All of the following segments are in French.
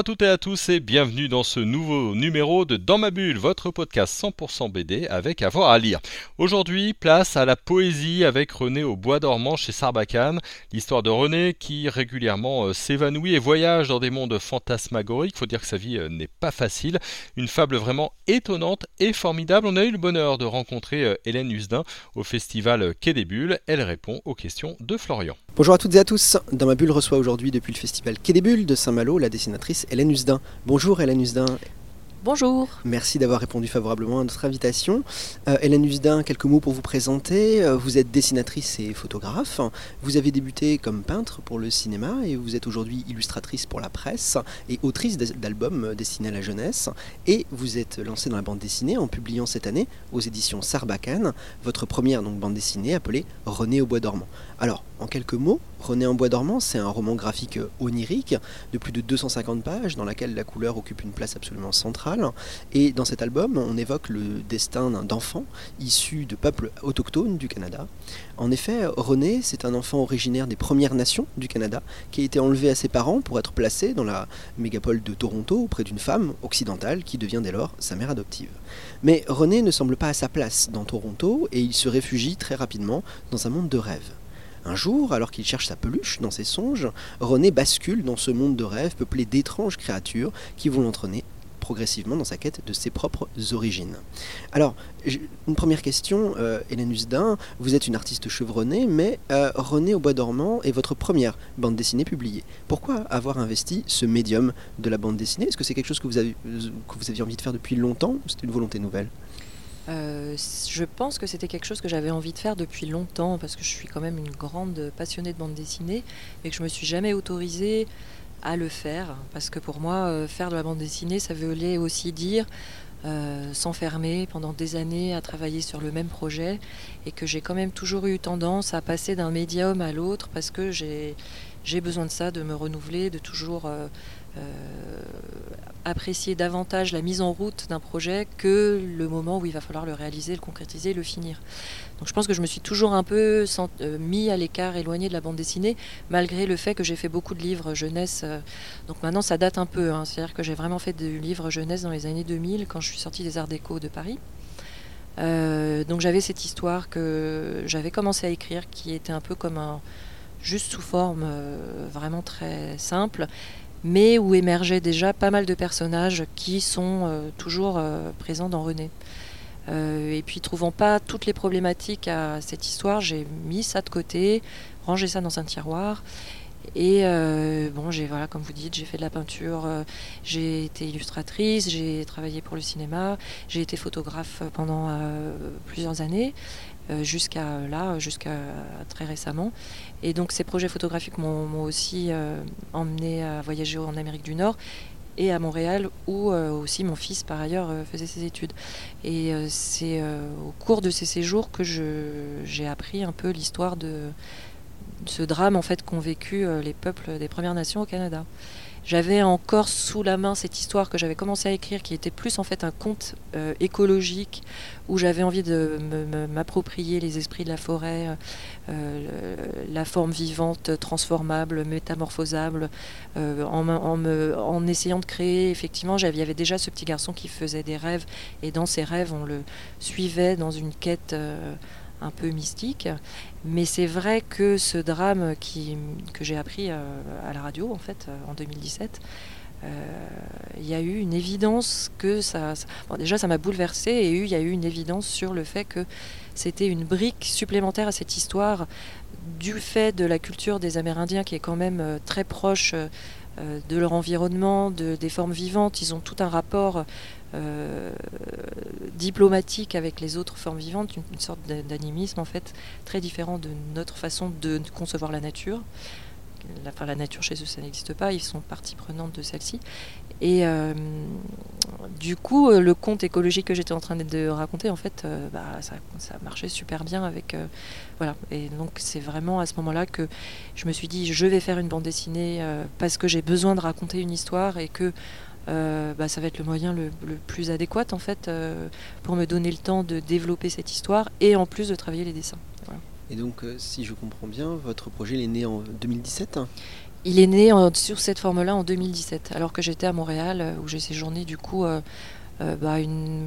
À toutes et à tous et bienvenue dans ce nouveau numéro de Dans ma bulle, votre podcast 100% BD avec avoir à lire. Aujourd'hui, place à la poésie avec René au bois dormant chez Sarbacane. L'histoire de René qui régulièrement euh, s'évanouit et voyage dans des mondes fantasmagoriques. Faut dire que sa vie euh, n'est pas facile. Une fable vraiment étonnante et formidable. On a eu le bonheur de rencontrer euh, Hélène Usdin au festival Quai des Bulles. Elle répond aux questions de Florian. Bonjour à toutes et à tous. Dans ma bulle reçoit aujourd'hui depuis le festival Quai des Bulles de Saint-Malo la dessinatrice Hélène Usdin. Bonjour Hélène Usdin. Bonjour. Merci d'avoir répondu favorablement à notre invitation. Euh, Hélène Usdin, quelques mots pour vous présenter. Euh, vous êtes dessinatrice et photographe. Vous avez débuté comme peintre pour le cinéma et vous êtes aujourd'hui illustratrice pour la presse et autrice d'albums destinés à la jeunesse. Et vous êtes lancée dans la bande dessinée en publiant cette année aux éditions Sarbacane votre première donc, bande dessinée appelée René au bois dormant. Alors, en quelques mots, René en bois dormant, c'est un roman graphique onirique de plus de 250 pages dans laquelle la couleur occupe une place absolument centrale. Et dans cet album, on évoque le destin d'enfant issu de peuples autochtones du Canada. En effet, René, c'est un enfant originaire des Premières Nations du Canada qui a été enlevé à ses parents pour être placé dans la mégapole de Toronto auprès d'une femme occidentale qui devient dès lors sa mère adoptive. Mais René ne semble pas à sa place dans Toronto et il se réfugie très rapidement dans un monde de rêves. Un jour, alors qu'il cherche sa peluche dans ses songes, René bascule dans ce monde de rêve peuplé d'étranges créatures qui vont l'entraîner progressivement dans sa quête de ses propres origines. Alors, une première question, euh, Hélène Usdin, vous êtes une artiste chevronnée, mais euh, René au bois dormant est votre première bande dessinée publiée. Pourquoi avoir investi ce médium de la bande dessinée? Est-ce que c'est quelque chose que vous, avez, que vous aviez envie de faire depuis longtemps? Ou c'est une volonté nouvelle? Euh, je pense que c'était quelque chose que j'avais envie de faire depuis longtemps parce que je suis quand même une grande passionnée de bande dessinée et que je me suis jamais autorisée à le faire parce que pour moi euh, faire de la bande dessinée ça voulait aussi dire euh, s'enfermer pendant des années à travailler sur le même projet et que j'ai quand même toujours eu tendance à passer d'un médium à l'autre parce que j'ai besoin de ça, de me renouveler, de toujours apprécier davantage la mise en route d'un projet que le moment où il va falloir le réaliser, le concrétiser, le finir. Donc je pense que je me suis toujours un peu euh, mis à l'écart, éloigné de la bande dessinée, malgré le fait que j'ai fait beaucoup de livres jeunesse. Euh, donc maintenant ça date un peu, hein. c'est-à-dire que j'ai vraiment fait des livres jeunesse dans les années 2000 quand je suis sortie des Arts Déco de Paris. Euh, donc j'avais cette histoire que j'avais commencé à écrire qui était un peu comme un juste sous forme vraiment très simple mais où émergeaient déjà pas mal de personnages qui sont euh, toujours euh, présents dans René. Euh, et puis, trouvant pas toutes les problématiques à cette histoire, j'ai mis ça de côté, rangé ça dans un tiroir. Et bon, j'ai voilà, comme vous dites, j'ai fait de la peinture, j'ai été illustratrice, j'ai travaillé pour le cinéma, j'ai été photographe pendant plusieurs années. Euh, jusqu'à là, jusqu'à très récemment. Et donc ces projets photographiques m'ont aussi euh, emmené à voyager en Amérique du Nord et à Montréal où euh, aussi mon fils par ailleurs faisait ses études. Et c'est au cours de ces séjours que j'ai appris un peu l'histoire de, ce drame en fait qu'ont vécu les peuples des Premières Nations au Canada. J'avais encore sous la main cette histoire que j'avais commencé à écrire, qui était plus en fait un conte euh, écologique, où j'avais envie de m'approprier les esprits de la forêt, euh, la forme vivante, transformable, métamorphosable, euh, en, en, essayant de créer, effectivement, il y avait déjà ce petit garçon qui faisait des rêves, et dans ses rêves, on le suivait dans une quête un peu mystique. Mais c'est vrai que ce drame qui, que j'ai appris euh, à la radio, en fait, euh, en 2017, euh, il y a eu une évidence que ça. déjà, ça m'a bouleversée et il y a eu une évidence sur le fait que c'était une brique supplémentaire à cette histoire du fait de la culture des Amérindiens qui est quand même très proche de leur environnement, de, des formes vivantes. Ils ont tout un rapport euh, diplomatique avec les autres formes vivantes, une, sorte d'animisme en fait très différent de notre façon de, concevoir la nature. La, nature chez eux, ça n'existe pas. Ils sont partie prenante de celle-ci. Et euh, du coup, euh, le conte écologique que j'étais en train de raconter, en fait, euh, bah, ça, marchait super bien avec. voilà. Et donc, c'est vraiment à ce moment-là que je me suis dit, je vais faire une bande dessinée parce que j'ai besoin de raconter une histoire et que. bah, ça va être le moyen le, le plus adéquat en fait pour me donner le temps de développer cette histoire et en plus de travailler les dessins. Et donc, euh, si je comprends bien, votre projet est né en 2017 Il est né en- sur cette forme-là en 2017, alors que j'étais à Montréal, euh, où j'ai séjourné du coup euh, euh, bah,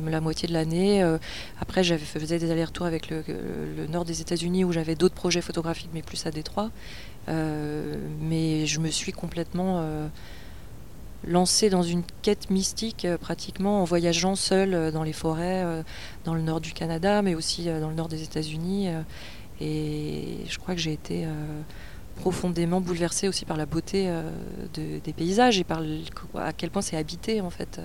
la moitié de l'année. Euh, après, j'avais faisais des allers-retours avec le, le nord des États-Unis, où j'avais d'autres projets photographiques, mais plus à Détroit. Euh, mais je me suis complètement euh, lancée dans une quête mystique, euh, pratiquement en voyageant seule euh, dans les forêts, euh, dans le nord du Canada, mais aussi euh, dans le nord des États-Unis. Euh, et je crois que j'ai été euh, profondément bouleversée aussi par la beauté euh, de- des paysages et par à quel point c'est habité en fait.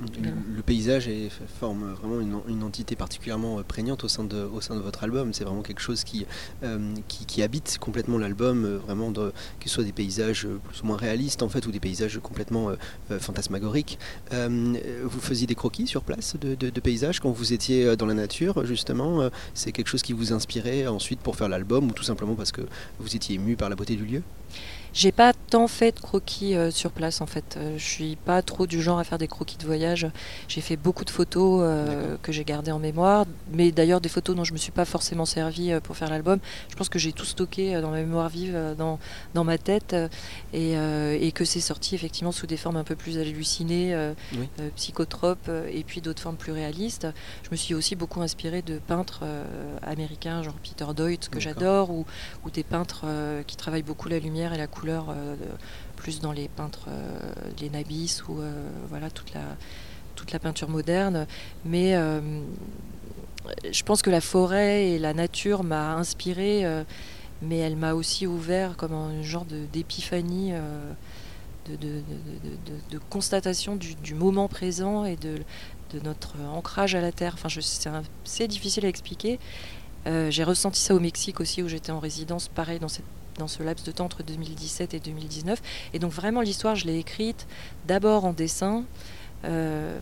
Le, le paysage est- forme vraiment une, une entité particulièrement euh, prégnante au sein de, au sein de votre album. C'est vraiment quelque chose qui, euh, qui, qui habite complètement l'album, euh, vraiment de, que ce soit des paysages plus ou moins réalistes en fait, ou des paysages complètement euh, fantasmagoriques. Euh, vous faisiez des croquis sur place de, de- de paysages quand vous étiez dans la nature, justement. C'est quelque chose qui vous inspirait ensuite pour faire l'album, ou tout simplement parce que vous étiez ému par la beauté du lieu? J'ai pas tant fait de croquis euh, sur place en fait. Euh, je suis pas trop du genre à faire des croquis de voyage. J'ai fait beaucoup de photos euh, que j'ai gardées en mémoire, mais d'ailleurs des photos dont je me suis pas forcément servi euh, pour faire l'album. Je pense que j'ai tout stocké dans ma mémoire vive, dans, dans ma tête, et, et que c'est sorti effectivement sous des formes un peu plus hallucinées, Oui. psychotropes, et puis d'autres formes plus réalistes. Je me suis aussi beaucoup inspirée de peintres américains, genre Peter Doigt, que j'adore, ou, ou des peintres qui travaillent beaucoup la lumière et la couleur, euh, plus dans les peintres, euh, les Nabis ou euh, voilà toute la toute la peinture moderne. Mais je pense que la forêt et la nature m'a inspirée, mais elle m'a aussi ouvert comme un genre d'épiphanie. de, constatation du, moment présent et de, notre ancrage à la terre. Enfin, c'est difficile à expliquer. J'ai ressenti ça au Mexique aussi, où j'étais en résidence, pareil, dans, cette, dans ce laps de temps entre 2017 et 2019. Et donc vraiment, l'histoire, je l'ai écrite d'abord en dessin, euh,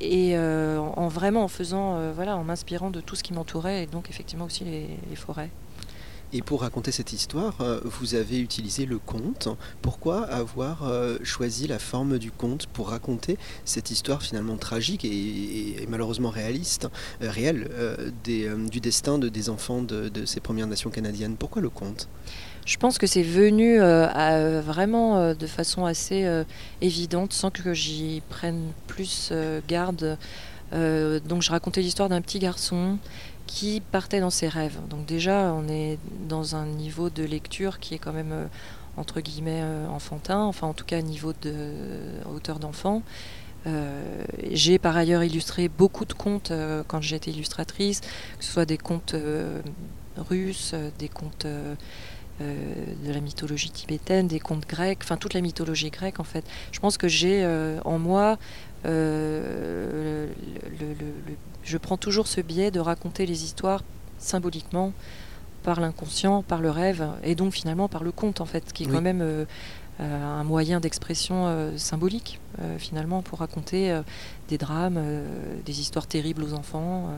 et euh, en, en vraiment en faisant, euh, voilà, en m'inspirant de tout ce qui m'entourait, et donc effectivement aussi les forêts. Et pour raconter cette histoire, euh, vous avez utilisé le conte. Pourquoi avoir euh, choisi la forme du conte pour raconter cette histoire finalement tragique et, malheureusement réaliste, euh, réelle, du destin de, des enfants de, ces Premières Nations canadiennes? Pourquoi le conte? Je pense que c'est venu vraiment de façon assez évidente, sans que j'y prenne plus garde. Donc je racontais l'histoire d'un petit garçon qui partait dans ses rêves. Donc déjà, on est dans un niveau de lecture qui est quand même euh, entre guillemets euh, enfantin, enfin en tout cas niveau de hauteur d'enfant. Euh, j'ai par ailleurs illustré beaucoup de contes quand j'étais illustratrice, que ce soit des contes russes, des contes de la mythologie tibétaine, des contes grecs, enfin toute la mythologie grecque en fait. Je pense que j'ai euh, en moi, euh, le- le- le- le- je prends toujours ce biais de raconter les histoires symboliquement par l'inconscient, par le rêve, et donc finalement par le conte en fait, qui est Oui. quand même euh, euh, un moyen d'expression euh, symbolique euh, finalement pour raconter euh, des drames, euh, des histoires terribles aux enfants.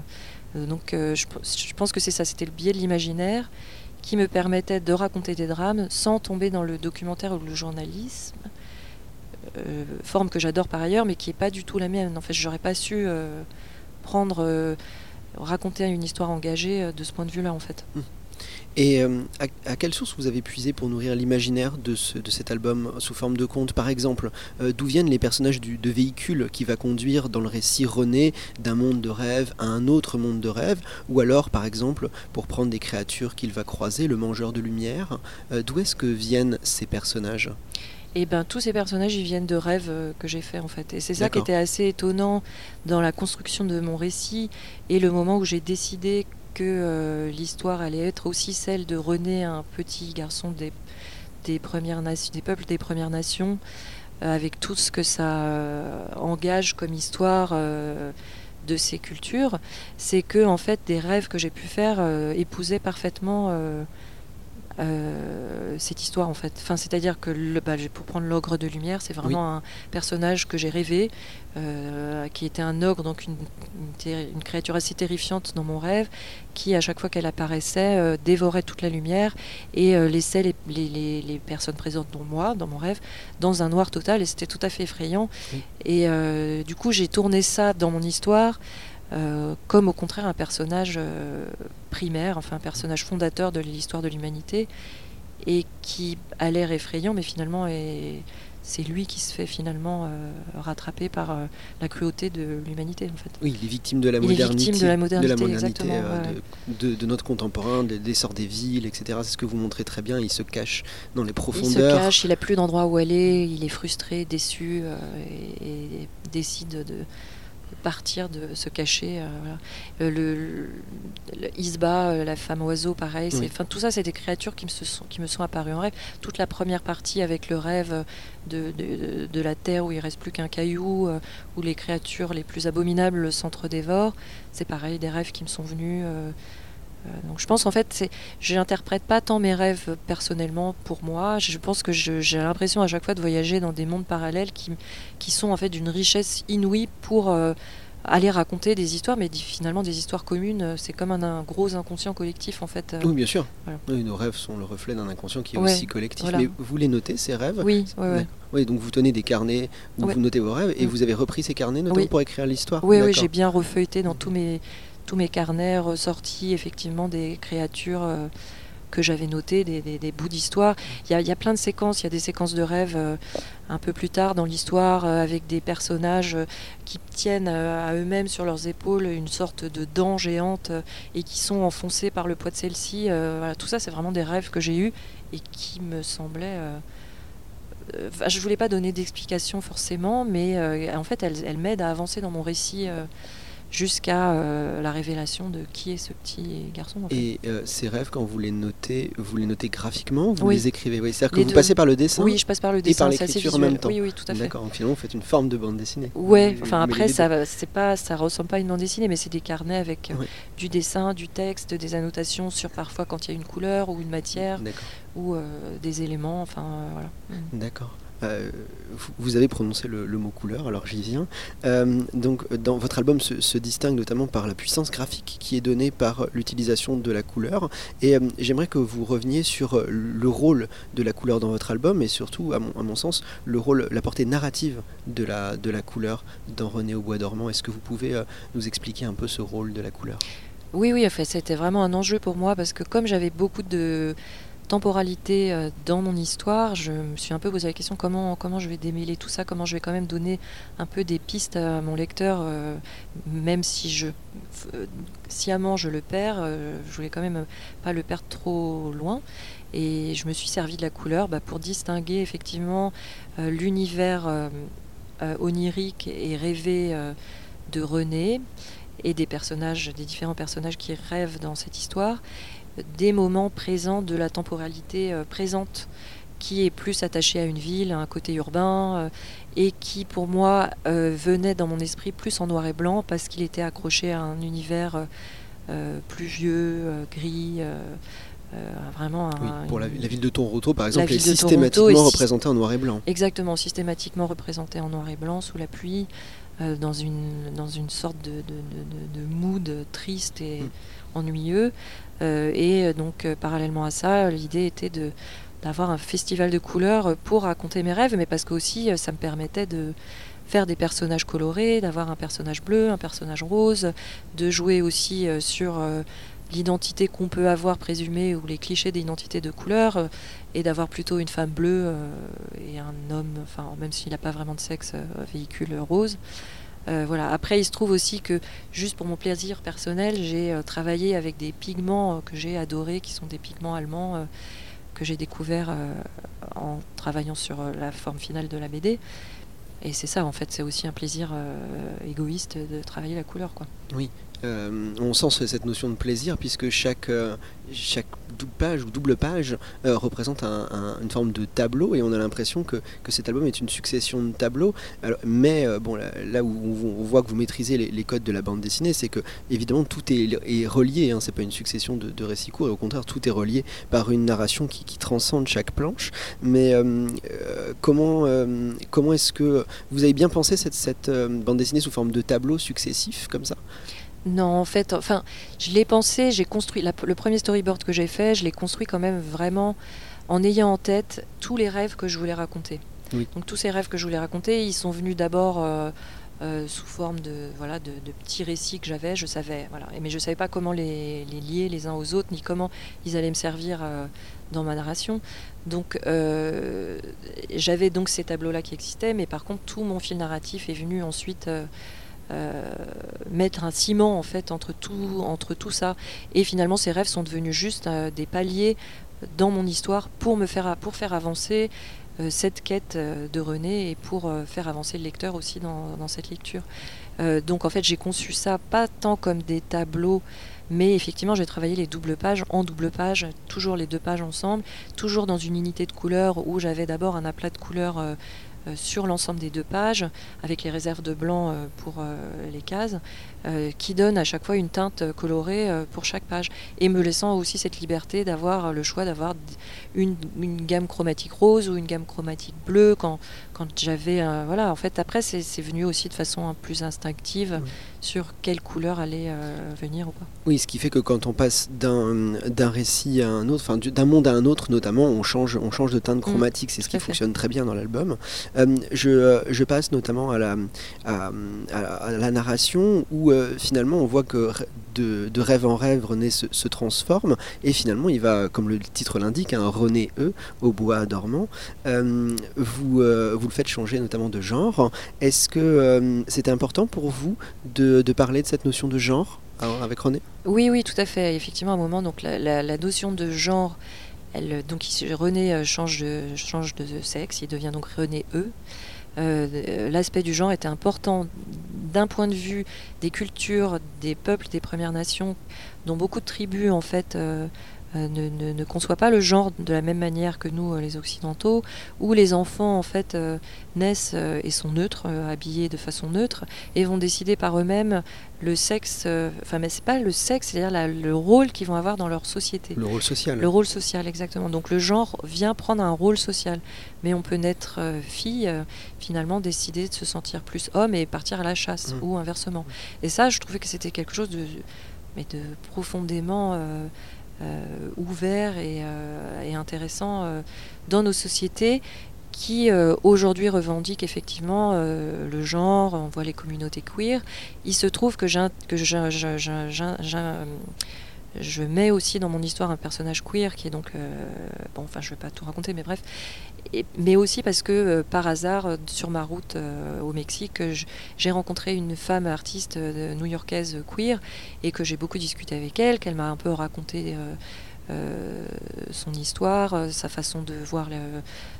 Euh, donc euh, je, je pense que c'est ça, c'était le biais de l'imaginaire qui me permettait de raconter des drames sans tomber dans le documentaire ou le journalisme, euh, forme que j'adore par ailleurs, mais qui n'est pas du tout la mienne. En fait, j'aurais pas su euh, prendre, euh, raconter une histoire engagée de ce point de vue-là, en fait. Et euh, à, à quelle source vous avez puisé pour nourrir l'imaginaire de, ce- de cet album sous forme de conte Par exemple, euh, d'où viennent les personnages du, de véhicule qui va conduire dans le récit René d'un monde de rêve à un autre monde de rêve? Ou alors, par exemple, pour prendre des créatures qu'il va croiser, le mangeur de lumière, euh, d'où est-ce que viennent ces personnages? Et ben tous ces personnages, ils viennent de rêves euh, que j'ai fait en fait. Et c'est ça qui était assez étonnant dans la construction de mon récit et le moment où j'ai décidé que euh, l'histoire allait être aussi celle de René, un petit garçon des, premières des peuples des Premières Nations, euh, avec tout ce que ça euh, engage comme histoire. de ces cultures, c'est que en fait des rêves que j'ai pu faire épousaient parfaitement euh, cette histoire en fait. Enfin, c'est-à-dire que le, bah, pour prendre l'ogre de lumière, c'est vraiment un personnage que j'ai rêvé, euh, qui était un ogre, donc une, une, créature assez terrifiante dans mon rêve, qui à chaque fois qu'elle apparaissait euh, dévorait toute la lumière et laissait les, les, les, personnes présentes, dont moi, dans mon rêve, dans un noir total. Et c'était tout à fait effrayant. Et du coup, j'ai tourné ça dans mon histoire. Euh, comme au contraire un personnage euh, primaire, enfin un personnage fondateur de l'histoire de l'humanité, et qui a l'air effrayant, mais finalement c'est lui qui se fait finalement euh, rattraper par la cruauté de l'humanité en fait. Oui, il est victime de la modernité, de la modernité, de, notre contemporain, des l'essor des villes, etc. C'est ce que vous montrez très bien. Il se cache dans les profondeurs. Il se cache, il a plus d'endroit où aller, il est frustré, déçu et, décide de partir, de se cacher. Euh, euh, le, Isba, euh, la femme oiseau, pareil. Enfin, tout ça, c'est des créatures qui me, sont, qui me sont apparues en rêve. Toute la première partie avec le rêve de, de, la terre où il reste plus qu'un caillou, où les créatures les plus abominables s'entre-dévorent, c'est pareil, des rêves qui me sont venus. Euh, donc je pense en fait, je n'interprète pas tant mes rêves personnellement pour moi. Je pense que j'ai l'impression à chaque fois de voyager dans des mondes parallèles qui, qui sont en fait d'une richesse inouïe pour euh, aller raconter des histoires, mais finalement des histoires communes. Euh, c'est comme un, gros inconscient collectif en fait. Oui, bien sûr. nos rêves sont le reflet d'un inconscient qui est aussi collectif. Mais vous les notez ces rêves? Oui, oui, donc vous tenez des carnets où vous notez vos rêves et mm. vous avez repris ces carnets notamment pour écrire l'histoire. Oui, oui, j'ai bien refeuilleté dans tous mes tous mes carnets ressortis effectivement des créatures euh, que j'avais notées, des, bouts d'histoire. Il y, a plein de séquences, il y a des séquences de rêves euh, un peu plus tard dans l'histoire euh, avec des personnages qui tiennent à eux-mêmes sur leurs épaules une sorte de dent géante et qui sont enfoncés par le poids de celle-ci. tout ça, c'est vraiment des rêves que j'ai eus et qui me semblaient... je ne voulais pas donner d'explication forcément, mais en fait, elles m'aident à avancer dans mon récit jusqu'à euh, la révélation de qui est ce petit garçon. Et euh, ces rêves, quand vous les notez, vous les notez graphiquement, vous les écrivez oui, C'est-à-dire que vous passez par le dessin Oui, je passe par le dessin. Et par l'écriture en même temps. Oui, oui, tout à fait. D'accord, finalement, vous faites une forme de bande dessinée. Ouais, enfin après, ça c'est pas, ça ressemble pas à une bande dessinée, mais c'est des carnets avec euh, du dessin, du texte, des annotations sur parfois quand il y a une couleur ou une matière ou des éléments, enfin voilà. D'accord. Euh, vous avez prononcé le, mot couleur, alors j'y viens. Euh, donc, dans votre album se, distingue notamment par la puissance graphique qui est donnée par l'utilisation de la couleur. Et euh, j'aimerais que vous reveniez sur le rôle de la couleur dans votre album et surtout, à mon, à mon sens, le rôle, la portée narrative de la, de la couleur dans René au bois dormant. Est-ce que vous pouvez nous expliquer un peu ce rôle de la couleur? Oui, oui, fait, c'était vraiment un enjeu pour moi parce que comme j'avais beaucoup de, temporalité euh, dans mon histoire, je me suis un peu posé la question comment, comment je vais démêler tout ça, comment je vais quand même donner un peu des pistes à mon lecteur, euh, même si je euh, sciemment je le perds, je voulais quand même pas le perdre trop loin. Et je me suis servi de la couleur bah, pour distinguer effectivement l'univers onirique et rêvé de René et des personnages, des différents personnages qui rêvent dans cette histoire, des moments présents de la temporalité euh, présente qui est plus attaché à une ville, à un côté urbain, euh, et qui pour moi euh, venait dans mon esprit plus en noir et blanc parce qu'il était accroché à un univers pluvieux, gris. vraiment pour la, ville de Toronto, par exemple, est systématiquement représentée en noir et blanc. Exactement, systématiquement représentée en noir et blanc, sous la pluie, dans, une, dans une sorte de, de, mood triste et mm. ennuyeux. Euh, et donc, euh, parallèlement à ça, l'idée était de d'avoir un festival de couleurs pour raconter mes rêves, mais parce que aussi euh, ça me permettait de faire des personnages colorés, d'avoir un personnage bleu, un personnage rose, de jouer aussi sur l'identité qu'on peut avoir présumée ou les clichés d'identité de couleur, et d'avoir plutôt une femme bleue et un homme, même s'il n'a pas vraiment de sexe, véhicule rose. Euh, voilà. Après, il se trouve aussi que, juste pour mon plaisir personnel, j'ai euh, travaillé avec des pigments euh, que j'ai adorés, qui sont des pigments allemands que j'ai découverts en travaillant sur la forme finale de la BD. Et c'est ça, en fait, c'est aussi un plaisir égoïste de travailler la couleur. Quoi. Oui, on sent cette notion de plaisir puisque chaque, chaque double page ou double page euh, représente une forme de tableau et on a l'impression que, que, cet album est une succession de tableaux. mais bon, là, où on, voit que vous maîtrisez les, codes de la bande dessinée, c'est que évidemment tout est, relié. Hein, c'est pas une succession de, récits courts et au contraire tout est relié par une narration qui, transcende chaque planche. Mais comment comment est-ce que vous avez bien pensé cette, cette bande dessinée sous forme de tableaux successifs comme ça? Non, en fait, enfin, je l'ai pensé, j'ai construit le premier storyboard que j'ai fait, je l'ai construit quand même vraiment en ayant en tête tous les rêves que je voulais raconter. Donc tous ces rêves que je voulais raconter, ils sont venus d'abord euh, euh, sous forme de voilà de, petits récits que j'avais. Je savais voilà, mais je savais pas comment les, lier les uns aux autres, ni comment ils allaient me servir euh, dans ma narration. Donc j'avais donc ces tableaux-là qui existaient, mais par contre tout mon fil narratif est venu ensuite euh, mettre un ciment en fait entre tout, entre tout ça. Et finalement, ces rêves sont devenus juste euh, des paliers dans mon histoire pour me faire, pour faire avancer euh, cette quête de René et pour faire avancer le lecteur aussi dans, cette lecture. donc en fait, j'ai conçu ça pas tant comme des tableaux. Mais effectivement, j'ai travaillé les doubles pages en double page, toujours les deux pages ensemble, toujours dans une unité de couleurs où j'avais d'abord un aplat de couleurs sur l'ensemble des deux pages, avec les réserves de blanc euh, pour euh, les cases, qui donne à chaque fois une teinte colorée pour chaque page, et me laissant aussi cette liberté d'avoir le choix d'avoir une, gamme chromatique rose ou une gamme chromatique bleue quand, quand j'avais... voilà, en fait, après, c'est venu aussi de façon plus instinctive sur quelle couleur allait venir ou pas. Oui, ce qui fait que quand on passe d'un récit à un autre, enfin d'un monde à un autre notamment, on change, on change de teinte mm. chromatique, c'est ce qui fonctionne très bien dans l'album. Euh, je, je, passe notamment à la, à, la narration où euh, finalement on voit que de, de, rêve en rêve, René se, se, transforme et finalement il va, comme le titre l'indique, un René E au bois dormant. Euh, vous, vous le faites changer notamment de genre. Est-ce que c'était important pour vous de, de parler de cette notion de genre avec René? Oui, oui, tout à fait. Effectivement, à un moment, donc la, notion de genre donc René euh, change de, change de sexe, il devient donc René E. Euh, l'aspect du genre était important d'un point de vue des cultures, des peuples, des Premières Nations, dont beaucoup de tribus en fait euh, euh, ne, ne, conçoit pas le genre de la même manière que nous, euh, les Occidentaux, où les enfants en fait euh, naissent et sont neutres, habillés de façon neutre, et vont décider par eux-mêmes le sexe, enfin mais c'est pas le sexe, c'est-à-dire le rôle qu'ils vont avoir dans leur société. Le rôle social. Le rôle social, exactement. Donc le genre vient prendre un rôle social, mais on peut naître fille, finalement décider de se sentir plus homme et partir à la chasse, mmh. ou inversement. Et ça, je trouvais que c'était quelque chose de, mais de profondément euh, ouvert euh, et, intéressant euh, dans nos sociétés qui aujourd'hui revendiquent effectivement le genre, on voit les communautés queer. Il se trouve que, que je mets aussi dans mon histoire un personnage queer qui est donc, bon, enfin je vais pas tout raconter, mais bref, mais aussi parce que euh, par hasard, euh, sur ma route euh, au Mexique, j'ai rencontré une femme artiste new-yorkaise queer et que j'ai beaucoup discuté avec elle, qu'elle m'a un peu raconté son histoire, sa façon de voir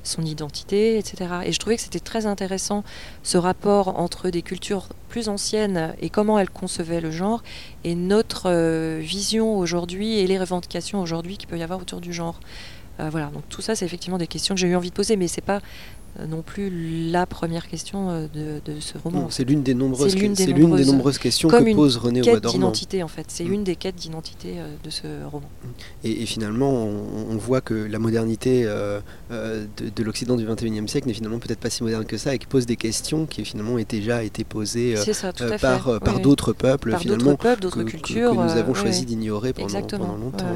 son identité, etc. Et je trouvais que c'était très intéressant ce rapport entre des cultures plus anciennes et comment elles concevaient le genre et notre vision aujourd'hui et les revendications aujourd'hui qu'il peut y avoir autour du genre. Euh, voilà, donc tout ça, c'est effectivement des questions que j'ai eu envie de poser, mais c'est pas euh, non plus la première question euh, de, ce roman. C'est l'une des nombreuses, l'une des, nombreuses, questions que pose René quête d'identité en fait. C'est mm. une des quêtes d'identité euh, de ce roman. Et, finalement, on, voit que la modernité de, l'Occident du 21e siècle n'est finalement peut-être pas si moderne que ça et qui pose des questions qui finalement ont déjà été posées par, par d'autres peuples, par finalement, peuples, d'autres cultures, que, nous avons choisi d'ignorer pendant, pendant, longtemps.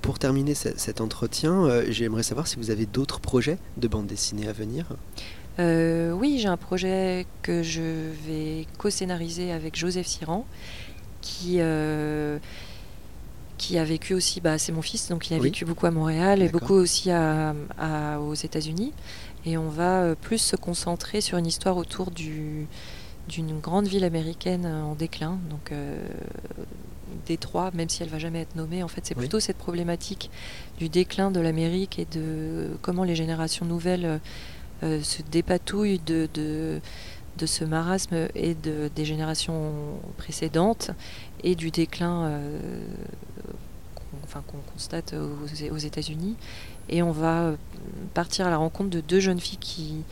pour, terminer cet entretien, j'aimerais savoir si vous avez d'autres projets de bande dessinée à venir euh, Oui, j'ai un projet que je vais co-scénariser avec Joseph Siran, qui, euh, qui a vécu aussi, bah, c'est mon fils, donc il a vécu beaucoup à Montréal et beaucoup aussi à, aux États-Unis. Et on va euh, plus se concentrer sur une histoire autour du, d'une grande ville américaine en déclin, donc Détroit, même si elle va jamais être nommée. En fait, c'est plutôt cette problématique du déclin de l'Amérique et de comment les générations nouvelles euh, se dépatouillent de, de, ce marasme et de, des générations précédentes et du déclin euh, enfin, qu'on constate aux, aux États-Unis. Et on va partir à la rencontre de deux jeunes filles qui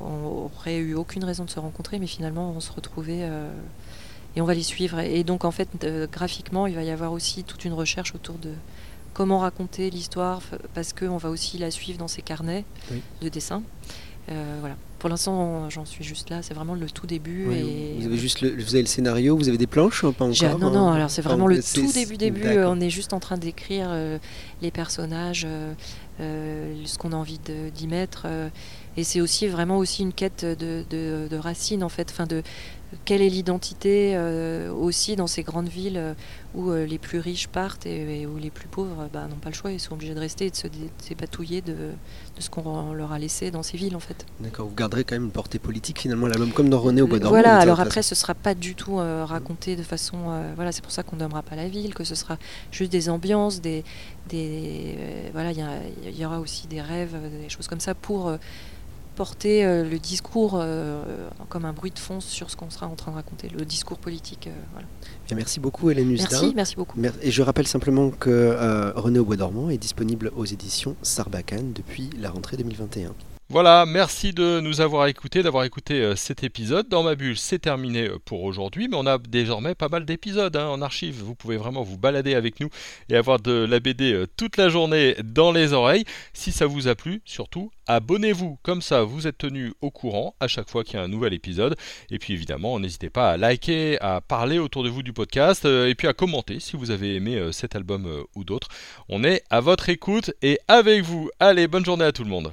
n'auraient eu aucune raison de se rencontrer, mais finalement vont se retrouver et on va les suivre. Et donc en fait, graphiquement, il va y avoir aussi toute une recherche autour de comment raconter l'histoire, parce qu'on va aussi la suivre dans ses carnets de dessin. Euh, voilà. Pour l'instant, j'en suis juste là. C'est vraiment le tout début. et... Vous avez juste le, vous avez le scénario, vous avez des planches, pas encore. Non, non. Alors c'est vraiment le tout début, début. On est juste en train d'écrire euh, les personnages, euh, ce qu'on a envie d'y mettre. et c'est aussi vraiment aussi une quête de, de, de racines en fait, enfin de quelle est l'identité euh, aussi dans ces grandes villes euh, où euh, les plus riches partent et, où les plus pauvres bah, n'ont pas le choix, ils sont obligés de rester et de se dépatouiller de, de ce qu'on leur a laissé dans ces villes en fait. D'accord, vous garderez quand même une portée politique finalement, la même comme dans René au Bois. Voilà, alors après ce sera pas du tout raconté de façon, voilà, c'est pour ça qu'on nommera pas la ville, que ce sera juste des ambiances, des, des voilà, il y, aura aussi des rêves, des choses comme ça pour porter euh, le discours euh, comme un bruit de fond sur ce qu'on sera en train de raconter, le discours politique. Euh, merci beaucoup Hélène Ustin. Merci, merci beaucoup. Et je rappelle simplement que René au Bois dormant est disponible aux éditions Sarbacane depuis la rentrée 2021. Voilà, merci de nous avoir écoutés, d'avoir écouté euh, cet épisode. Dans ma bulle, c'est terminé euh, pour aujourd'hui, mais on a désormais pas mal d'épisodes hein, en archive. Vous pouvez vraiment vous balader avec nous et avoir de la BD euh, toute la journée dans les oreilles. Si ça vous a plu, surtout, abonnez-vous. Comme ça, vous êtes tenu au courant à chaque fois qu'il y a un nouvel épisode. Et puis évidemment, n'hésitez pas à liker, à parler autour de vous du podcast et puis à commenter si vous avez aimé cet album ou d'autres. On est à votre écoute et avec vous. Allez, bonne journée à tout le monde.